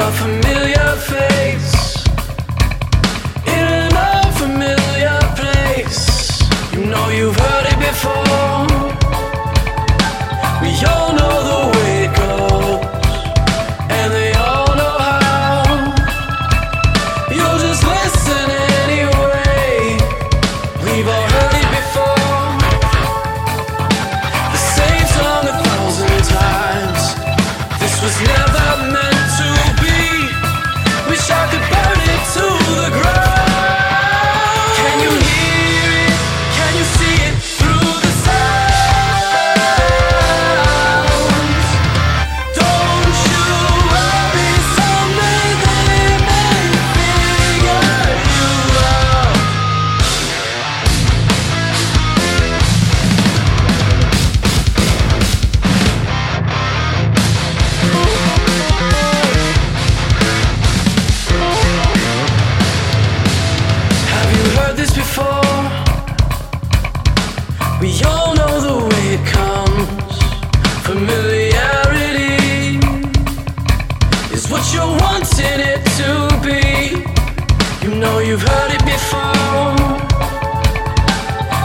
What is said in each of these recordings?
a familiar face in an place. You know you've heard it before. We all know the way it goes, and they all know how. You'll just listen anyway. We've all know you've heard it before.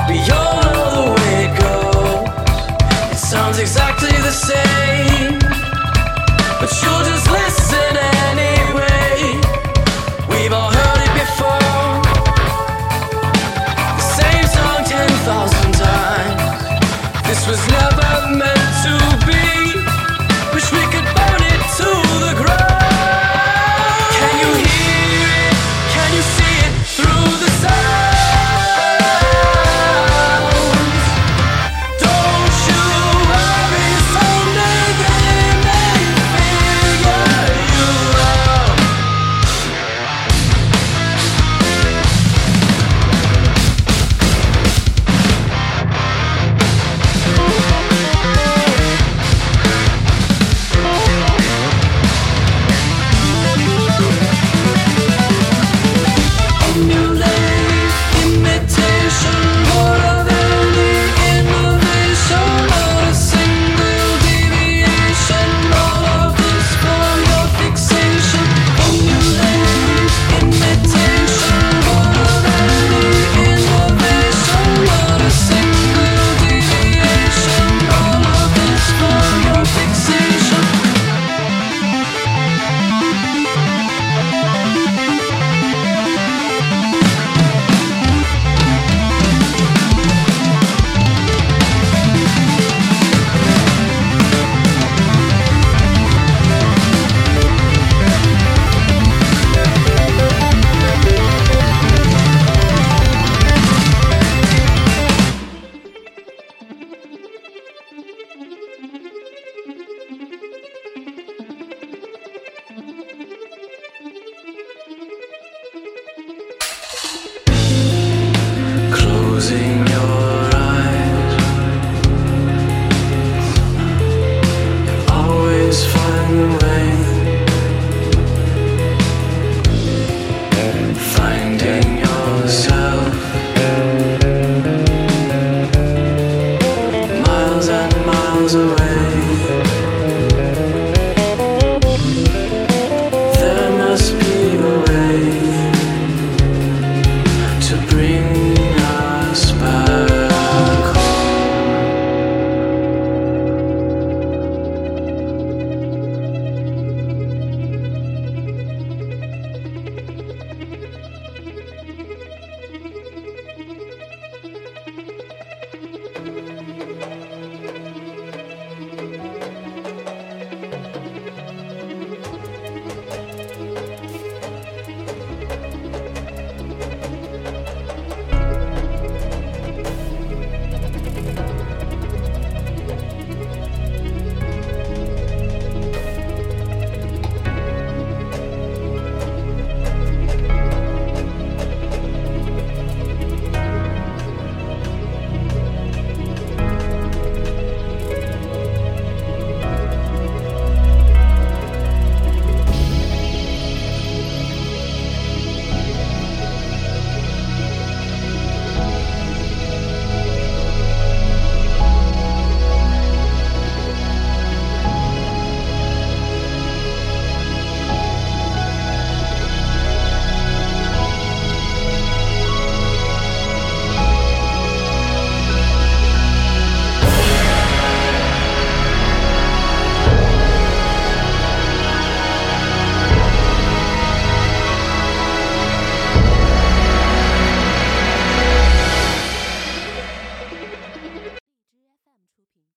We all know the way it goes. It sounds exactly the same, but you'll just listen anyway. We've all heard it before. The same song ten thousand times. This was never meant.